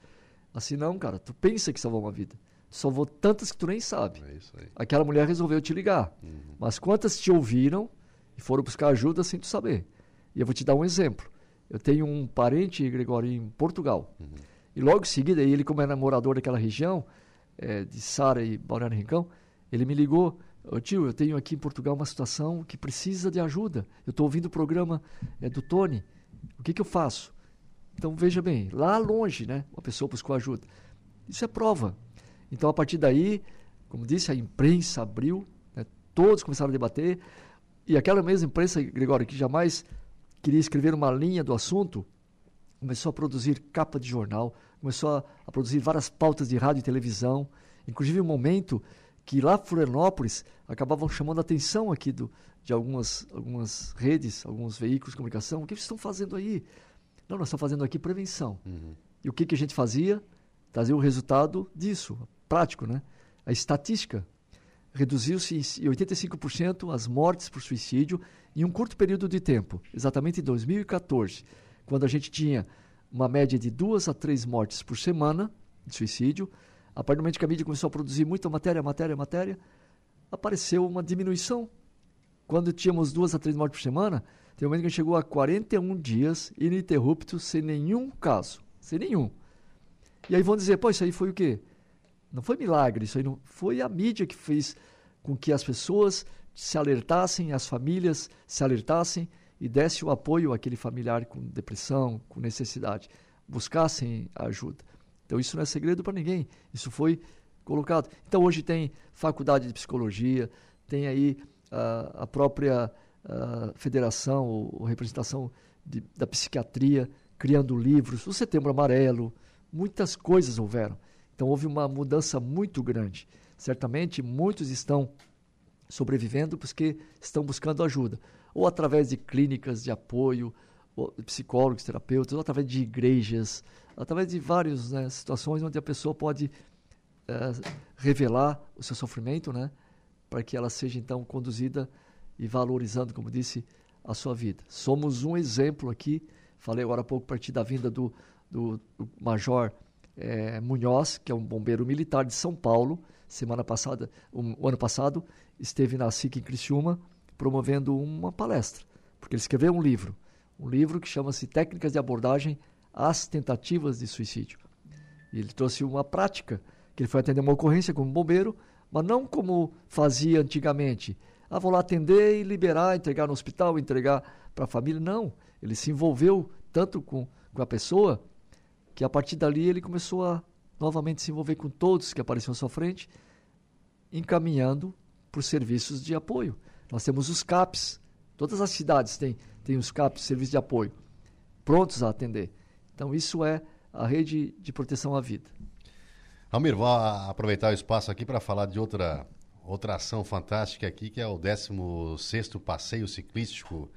Assim, não, cara, tu pensa que salvou uma vida. Tu salvou tantas que tu nem sabe. É. Aquela mulher resolveu te ligar. Uhum. Mas quantas te ouviram e foram buscar ajuda sem tu saber? E eu vou te dar um exemplo. Eu tenho um parente, Gregório, em Portugal. Uhum. E logo em seguida, ele como era morador daquela região, é, de Sara e Balneário Rincão, ele me ligou, oh, tio, eu tenho aqui em Portugal uma situação que precisa de ajuda. Eu estou ouvindo o programa é, do Tony. O que, que eu faço? Então, veja bem, lá longe, né, uma pessoa buscou ajuda. Isso é prova. Então, a partir daí, como disse, a imprensa abriu, né, todos começaram a debater, e aquela mesma imprensa, Gregório, que jamais queria escrever uma linha do assunto, começou a produzir capa de jornal, começou a, a produzir várias pautas de rádio e televisão, inclusive um momento que lá Florianópolis acabavam chamando a atenção aqui do, de algumas, algumas redes, alguns veículos de comunicação. O que vocês estão fazendo aí? Não, nós estamos fazendo aqui prevenção. Uhum. E o que, que a gente fazia? Trazer o resultado disso, prático, né? A estatística. Reduziu-se em 85% as mortes por suicídio em um curto período de tempo, exatamente em 2014, quando a gente tinha uma média de duas a três mortes por semana de suicídio. A partir do momento que a mídia começou a produzir muita matéria, matéria, matéria, apareceu uma diminuição. Quando tínhamos duas a três mortes por semana, tem um momento que chegou a 41 dias ininterruptos, sem nenhum caso. Sem nenhum. E aí vão dizer, pô, isso aí foi o quê? Não foi milagre, isso aí não foi a mídia que fez com que as pessoas se alertassem, as famílias se alertassem e desse o apoio àquele familiar com depressão, com necessidade, buscassem ajuda. Então isso não é segredo para ninguém, isso foi colocado. Então hoje tem faculdade de psicologia, tem aí uh, a própria uh, federação ou, ou representação de, da psiquiatria criando livros, o Setembro Amarelo, muitas coisas houveram. Então houve uma mudança muito grande. Certamente muitos estão sobrevivendo porque estão buscando ajuda, ou através de clínicas de apoio, psicólogos, terapeutas, ou através de igrejas, através de várias né, situações onde a pessoa pode é, revelar o seu sofrimento, né, para que ela seja então conduzida e valorizando, como disse, a sua vida. Somos um exemplo aqui. Falei agora há pouco a partir da vinda do, do, do Major é, Munhoz, que é um bombeiro militar de São Paulo. Semana passada, um, o ano passado, esteve na SIC em Criciúma promovendo uma palestra, porque ele escreveu um livro, um livro que chama-se Técnicas de Abordagem às Tentativas de Suicídio. E ele trouxe uma prática, que ele foi atender uma ocorrência como bombeiro, mas não como fazia antigamente, ah, vou lá atender e liberar, entregar no hospital, entregar para a família. Não. Ele se envolveu tanto com, com a pessoa que a partir dali ele começou a novamente se envolver com todos que apareciam à sua frente, encaminhando por serviços de apoio. Nós temos os CAPs, todas as cidades têm, têm os CAPs, serviços de apoio, prontos a atender. Então, isso é a rede de proteção à vida. Almir, vou aproveitar o espaço aqui para falar de outra outra ação fantástica aqui, que é o 16º Passeio Ciclístico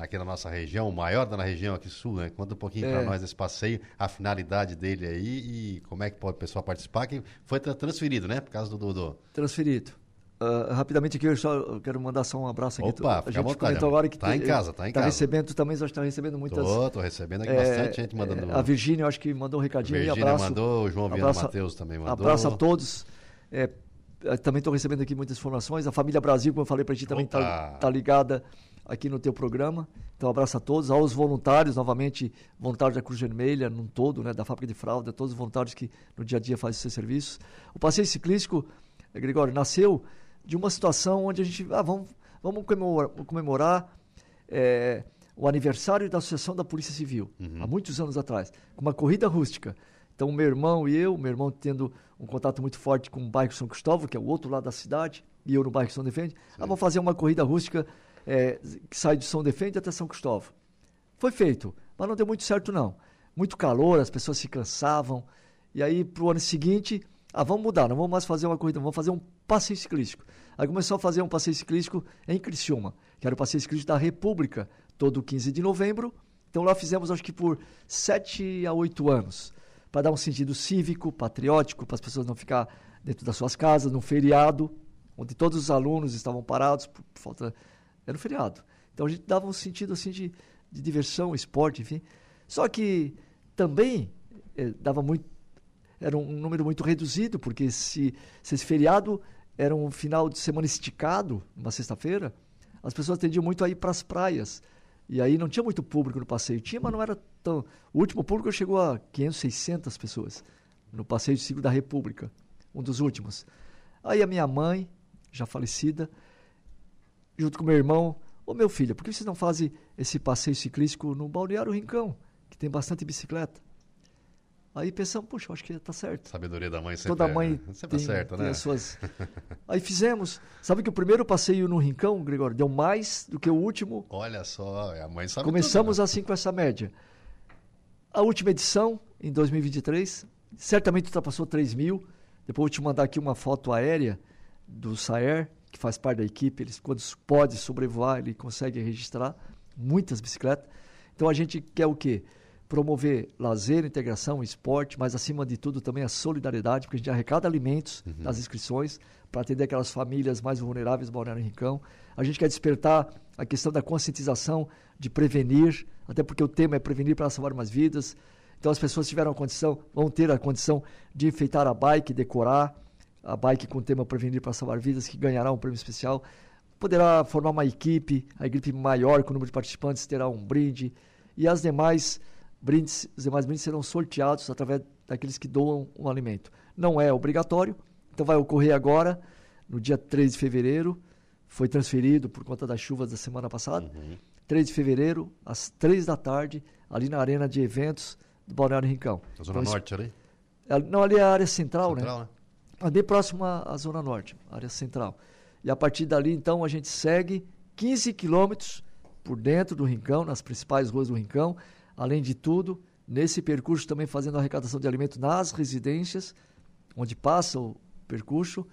aqui na nossa região, o maior da região aqui sul, né? Conta um pouquinho é. para nós desse passeio, a finalidade dele aí e como é que pode o pessoal participar, que foi transferido, né? Por causa do... do... Transferido. Uh, rapidamente aqui, eu só quero mandar só um abraço aqui. Opa, a gente vontade, comentou agora que tá em casa, tá em tá casa. recebendo, tu também está recebendo muitas. Tô, tô recebendo aqui é, bastante gente mandando. É, a Virgínia, eu acho que mandou um recadinho Virgínia aí, abraço. mandou, o João Viana Matheus também mandou. Abraço a todos. É, eh, também estou recebendo aqui muitas informações. A família Brasil, como eu falei para ti, também está tá ligada aqui no teu programa. Então, abraço a todos, aos voluntários, novamente, voluntários da Cruz Vermelha, num todo, né, da fábrica de fralda, todos os voluntários que no dia a dia fazem seus serviços. O passeio ciclístico Gregório, nasceu de uma situação onde a gente, ah, vamos, vamos comemorar, comemorar é, o aniversário da Associação da Polícia Civil, uhum. há muitos anos atrás, com uma corrida rústica. Então, meu irmão e eu, meu irmão tendo um contato muito forte com o bairro São Cristóvão, que é o outro lado da cidade, e eu no bairro São Defende, ah, vamos fazer uma corrida rústica é, que sai de São Defende até São Cristóvão. Foi feito, mas não deu muito certo não. Muito calor, as pessoas se cansavam. E aí, para o ano seguinte, ah, vamos mudar, não vamos mais fazer uma corrida, vamos fazer um passeio ciclístico. Aí começou a fazer um passeio ciclístico em Criciúma, que era o passeio ciclístico da República, todo 15 de novembro. Então lá fizemos, acho que por 7 a 8 anos, para dar um sentido cívico, patriótico, para as pessoas não ficar dentro das suas casas, num feriado, onde todos os alunos estavam parados por, por falta... Era um feriado. Então a gente dava um sentido assim de, de diversão, esporte, enfim. Só que também eh, dava muito era um número muito reduzido, porque se, se esse feriado era um final de semana esticado, uma sexta-feira, as pessoas tendiam muito a ir para as praias. E aí não tinha muito público no passeio. Tinha, mas não era tão. O último público chegou a 500, 600 pessoas no passeio de ciclo da República, um dos últimos. Aí a minha mãe, já falecida, junto com meu irmão, ô meu filho, por que vocês não fazem esse passeio ciclístico no Balneário Rincão, que tem bastante bicicleta? Aí pensamos, puxa, acho que está certo. Sabedoria da mãe sempre Toda mãe é, sempre tem, certo, né? As suas... *laughs* Aí fizemos. Sabe que o primeiro passeio no Rincão, Gregório, deu mais do que o último. Olha só, a mãe sabe Começamos tudo, né? assim com essa média. A última edição, em 2023, certamente ultrapassou 3 mil. Depois vou te mandar aqui uma foto aérea do Saer, que faz parte da equipe. Ele, quando pode sobrevoar, ele consegue registrar muitas bicicletas. Então a gente quer o quê? promover lazer, integração, esporte, mas acima de tudo também a solidariedade, porque a gente arrecada alimentos uhum. nas inscrições para atender aquelas famílias mais vulneráveis do Balneário Rincão. A gente quer despertar a questão da conscientização, de prevenir, até porque o tema é prevenir para salvar mais vidas. Então as pessoas tiveram a condição, vão ter a condição de enfeitar a bike, decorar a bike com o tema prevenir para salvar vidas, que ganhará um prêmio especial. Poderá formar uma equipe, a equipe maior com o número de participantes terá um brinde e as demais brindes, os demais brindes serão sorteados através daqueles que doam um alimento. Não é obrigatório, então vai ocorrer agora, no dia 3 de fevereiro, foi transferido por conta das chuvas da semana passada. Uhum. 3 de fevereiro, às 3 da tarde, ali na arena de eventos do Balneário Rincão. Na Zona então, Norte ali? É, não, ali é a área central, né? central né? né? Bem próxima à Zona Norte, área central. E a partir dali, então, a gente segue 15 quilômetros por dentro do Rincão, nas principais ruas do Rincão, Além de tudo, nesse percurso também fazendo arrecadação de alimento nas residências, onde passa o percurso,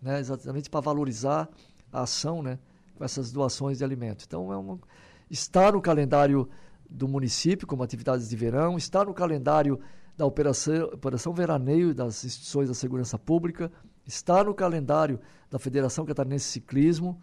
né, exatamente para valorizar a ação né, com essas doações de alimento. Então, é uma, está no calendário do município como atividades de verão, está no calendário da operação, operação Veraneio das instituições da segurança pública, está no calendário da Federação Catarinense de Ciclismo,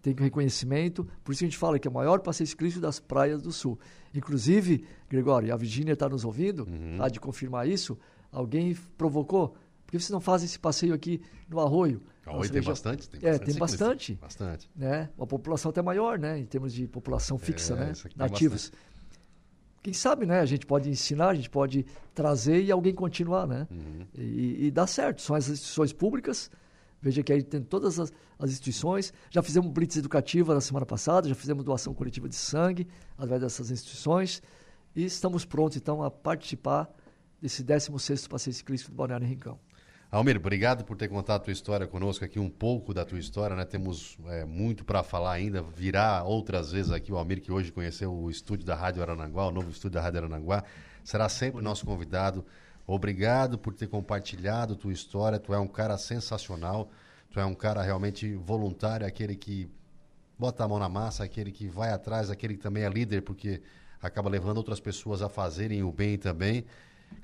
tem reconhecimento, por isso a gente fala que é o maior passeio ciclístico das praias do sul. Inclusive, Gregório, a Virgínia está nos ouvindo, uhum. há de confirmar isso, alguém provocou, por que vocês não fazem esse passeio aqui no Arroio? Arroio tem bastante, tem bastante. É, tem bastante. Bastante. Né? Uma população até maior, né? Em termos de população fixa, é, né? Nativos. Quem sabe, né? A gente pode ensinar, a gente pode trazer e alguém continuar, né? Uhum. E, e dá certo. São as instituições públicas, Veja que aí tem todas as, as instituições. Já fizemos blitz educativa na semana passada, já fizemos doação coletiva de sangue através dessas instituições. E estamos prontos, então, a participar desse 16º Passeio Ciclístico do Balneário Rincão. Almir, obrigado por ter contado a tua história conosco aqui, um pouco da tua história, né? Temos é, muito para falar ainda, virá outras vezes aqui o Almir, que hoje conheceu o estúdio da Rádio Aranaguá, o novo estúdio da Rádio Aranaguá, será sempre nosso convidado. Obrigado por ter compartilhado tua história. Tu é um cara sensacional. Tu é um cara realmente voluntário, aquele que bota a mão na massa, aquele que vai atrás, aquele que também é líder, porque acaba levando outras pessoas a fazerem o bem também.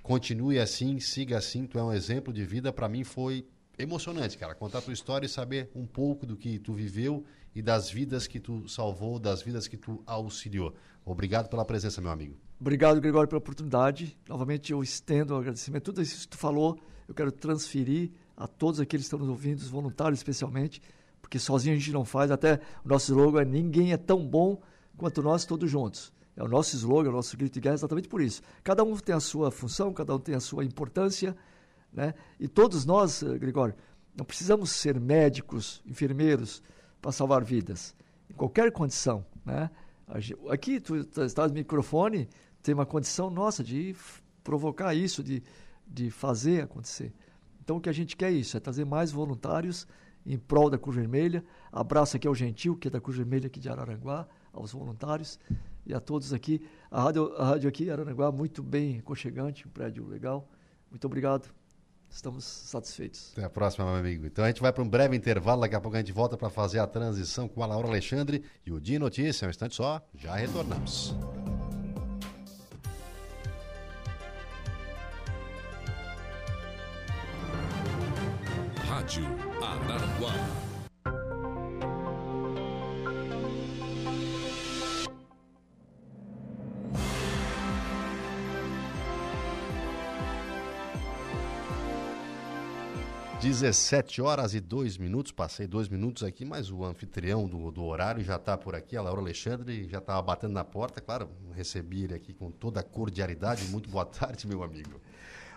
Continue assim, siga assim. Tu é um exemplo de vida. Para mim foi emocionante, cara, contar tua história e saber um pouco do que tu viveu e das vidas que tu salvou, das vidas que tu auxiliou. Obrigado pela presença, meu amigo. Obrigado, Gregório, pela oportunidade. Novamente, eu estendo o agradecimento. Tudo isso que tu falou, eu quero transferir a todos aqueles que estão nos ouvindo, os voluntários especialmente, porque sozinho a gente não faz. Até o nosso slogan é ninguém é tão bom quanto nós todos juntos. É o nosso slogan, o nosso grito de guerra exatamente por isso. Cada um tem a sua função, cada um tem a sua importância, né? E todos nós, eh, Gregório, Não precisamos ser médicos, enfermeiros para salvar vidas, em qualquer condição. Né? Aqui, tu estás no microfone, tem uma condição nossa de provocar isso, de, de fazer acontecer. Então, o que a gente quer é isso, é trazer mais voluntários em prol da Cruz Vermelha. Abraço aqui ao Gentil, que é da Cruz Vermelha aqui de Araranguá, aos voluntários e a todos aqui. A rádio, a rádio aqui, Araranguá, muito bem aconchegante, um prédio legal. Muito obrigado. Estamos satisfeitos. Até a próxima, meu amigo. Então a gente vai para um breve intervalo, daqui a pouco a gente volta para fazer a transição com a Laura Alexandre e o Dia Notícia. Um instante só, já retornamos. Rádio Araranguá 17 horas e 2 minutos, passei dois minutos aqui, mas o anfitrião do, do horário já está por aqui, a Laura Alexandre, já estava batendo na porta, claro, recebi ele aqui com toda a cordialidade. Muito boa *laughs* tarde, meu amigo.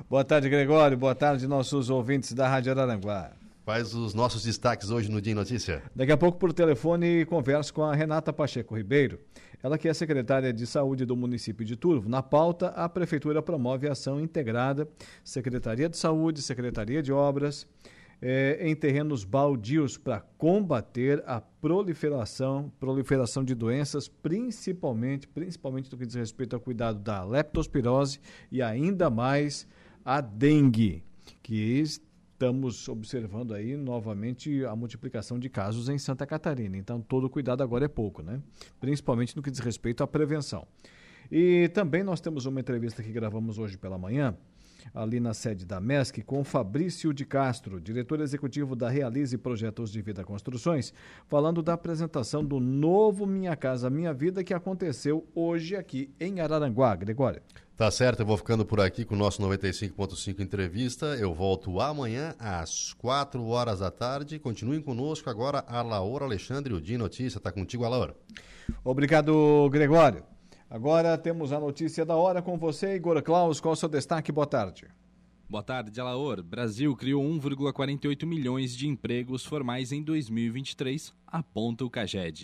Boa tarde, Gregório. Boa tarde, nossos ouvintes da Rádio Araranguá. Quais os nossos destaques hoje no Dia Notícia? Daqui a pouco, por telefone, converso com a Renata Pacheco Ribeiro. Ela que é secretária de Saúde do município de Turvo. Na pauta, a Prefeitura promove ação integrada, Secretaria de Saúde, Secretaria de Obras, eh, em terrenos baldios para combater a proliferação, proliferação de doenças, principalmente, principalmente do que diz respeito ao cuidado da leptospirose e ainda mais a dengue, que estamos observando aí novamente a multiplicação de casos em Santa Catarina. Então, todo cuidado agora é pouco, né? Principalmente no que diz respeito à prevenção. E também nós temos uma entrevista que gravamos hoje pela manhã, ali na sede da MESC, com Fabrício de Castro, diretor executivo da Realize Projetos de Vida Construções, falando da apresentação do novo Minha Casa Minha Vida que aconteceu hoje aqui em Araranguá. Gregório. Tá certo, eu vou ficando por aqui com o nosso 95.5 entrevista. Eu volto amanhã às 4 horas da tarde. Continuem conosco agora a Laura Alexandre, o Dia Notícia. Está contigo, Laura. Obrigado, Gregório. Agora temos a notícia da hora com você, Igor Klaus. Qual o seu destaque? Boa tarde. Boa tarde, Alaor. Brasil criou 1,48 milhões de empregos formais em 2023, aponta o CAGED.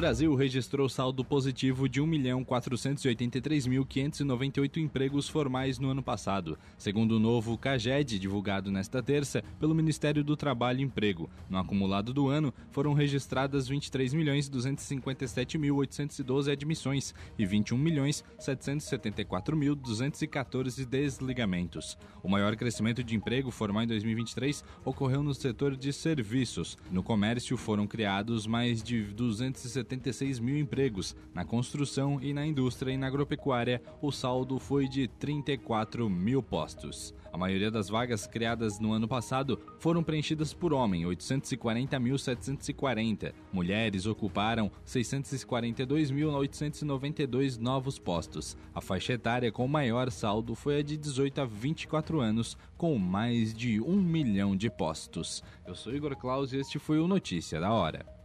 Brasil registrou saldo positivo de 1.483.598 empregos formais no ano passado, segundo o novo CAGED, divulgado nesta terça pelo Ministério do Trabalho e Emprego. No acumulado do ano, foram registradas 23.257.812 admissões e 21.774.214 desligamentos. O maior crescimento de emprego formal em 2023 ocorreu no setor de serviços. No comércio foram criados mais de 260 76 mil empregos. Na construção e na indústria e na agropecuária, o saldo foi de 34 mil postos. A maioria das vagas criadas no ano passado foram preenchidas por homem, 840.740. Mulheres ocuparam 642.892 novos postos. A faixa etária com maior saldo foi a de 18 a 24 anos, com mais de um milhão de postos. Eu sou Igor Claus e este foi o Notícia da Hora.